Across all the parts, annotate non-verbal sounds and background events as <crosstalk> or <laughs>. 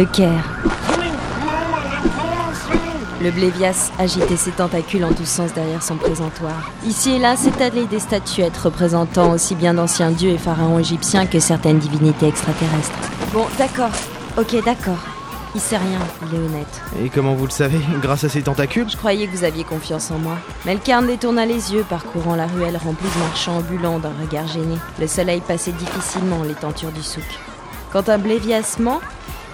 Le Caire. Le Blévias agitait ses tentacules en tous sens derrière son présentoir. Ici et là s'étalaient des statuettes représentant aussi bien d'anciens dieux et pharaons égyptiens que certaines divinités extraterrestres. Bon, d'accord. Ok, d'accord. Il sait rien, il est honnête. Et comment vous le savez Grâce à ses tentacules? Je croyais que vous aviez confiance en moi. Melkarn détourna les yeux, parcourant la ruelle remplie de marchands ambulants d'un regard gêné. Le soleil passait difficilement les tentures du souk. Quand un Blévias ment,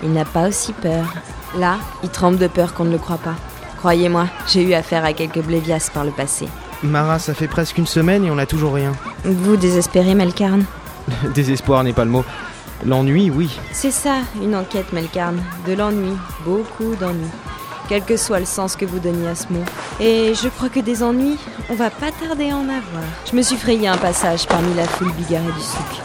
il n'a pas aussi peur. Là, il tremble de peur qu'on ne le croit pas. Croyez-moi, j'ai eu affaire à quelques Blévias par le passé. Mara, ça fait presque une semaine et on n'a toujours rien. Vous désespérez, Melkarn <laughs> Désespoir n'est pas le mot. L'ennui, oui. C'est ça, une enquête, Melkarn. De l'ennui, beaucoup d'ennui. Quel que soit le sens que vous donniez à ce mot. Et je crois que des ennuis, on va pas tarder à en avoir. Je me suis frayé un passage parmi la foule bigarrée du souk.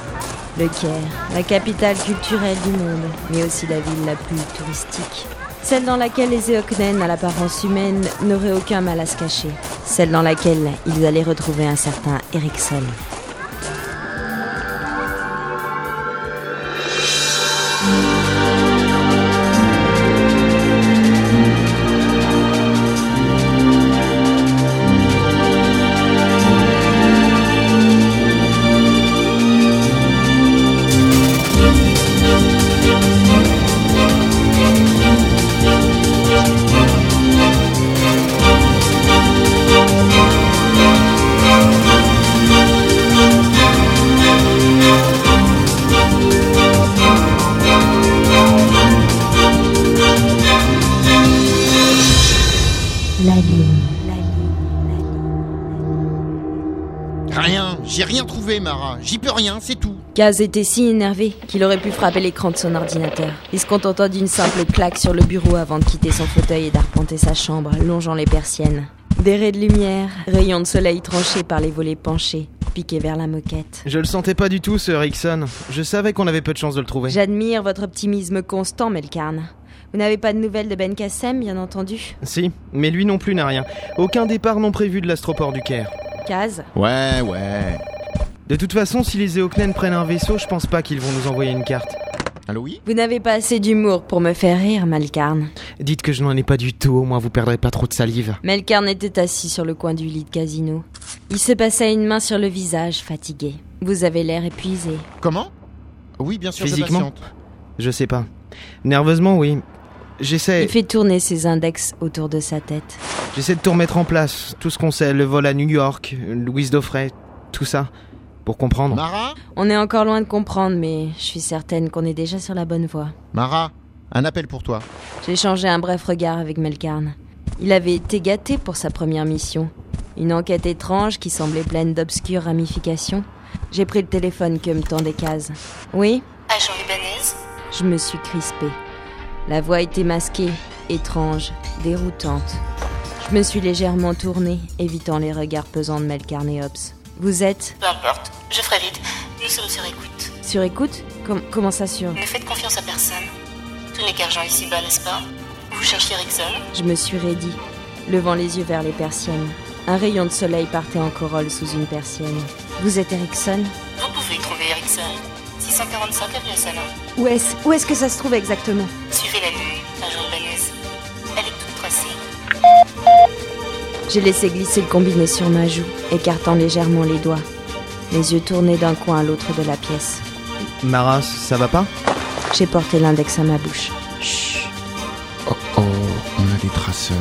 Le Caire, la capitale culturelle du monde, mais aussi la ville la plus touristique. Celle dans laquelle les Eoknen, à l'apparence humaine, n'auraient aucun mal à se cacher. Celle dans laquelle ils allaient retrouver un certain Erickson. La lune. Rien, j'ai rien trouvé, Mara. J'y peux rien, c'est tout. Kaz était si énervé qu'il aurait pu frapper l'écran de son ordinateur. Il se contenta d'une simple claque sur le bureau avant de quitter son fauteuil et d'arpenter sa chambre, longeant les persiennes. Des raies de lumière, rayons de soleil tranchés par les volets penchés, piqués vers la moquette. Je le sentais pas du tout, ce Erickson. Je savais qu'on avait peu de chance de le trouver. J'admire votre optimisme constant, Melkarn. Vous n'avez pas de nouvelles de Ben Kassem, bien entendu Si, mais lui non plus n'a rien. Aucun départ non prévu de l'astroport du Caire. Kaz Ouais, ouais. De toute façon, si les Eoknen prennent un vaisseau, je pense pas qu'ils vont nous envoyer une carte. Allô, oui Vous n'avez pas assez d'humour pour me faire rire, Melkarn. Dites que je n'en ai pas du tout, au moins vous perdrez pas trop de salive. Melkarn était assis sur le coin du lit de casino. Il se passait une main sur le visage, fatigué. Vous avez l'air épuisé. Comment? Oui, bien sûr, je Physiquement? patiente. Je sais pas. Nerveusement, oui. J'essaie, Il fait tourner ses index autour de sa tête. j'essaie de tout remettre en place. Tout ce qu'on sait, le vol à New York, Louise Daufray, tout ça. Pour comprendre. Mara On est encore loin de comprendre, mais je suis certaine qu'on est déjà sur la bonne voie. Mara, un appel pour toi. J'ai échangé un bref regard avec Melkarn. Il avait été gâté pour sa première mission. Une enquête étrange qui semblait pleine d'obscures ramifications. J'ai pris le téléphone que me tendait Kaz. Oui? Agent Ibanez? Je me suis crispée. La voix était masquée, étrange, déroutante. Je me suis légèrement tournée, évitant les regards pesants de Melkarn et Hobbs. Vous êtes Peu importe, je ferai vite. Nous sommes sur écoute. sur écoute Com- Comment ça sur? Ne faites confiance à personne. Tout n'est qu'argent ici-bas, n'est-ce pas? Vous cherchiez Erickson Je me suis raidie, levant les yeux vers les persiennes. Un rayon de soleil partait en corolle sous une persienne. Vous êtes Erickson Vous pouvez trouver Erickson. 645 avenue Salon. Où est-ce Où est-ce que ça se trouve exactement? Suivez la ligne, agent Ibanez. Elle est toute tracée. J'ai laissé glisser le combiné sur ma joue, écartant légèrement les doigts. Les yeux tournés d'un coin à l'autre de la pièce. Mara, ça va pas? J'ai porté l'index à ma bouche. Chut. Oh oh, on a des traceurs.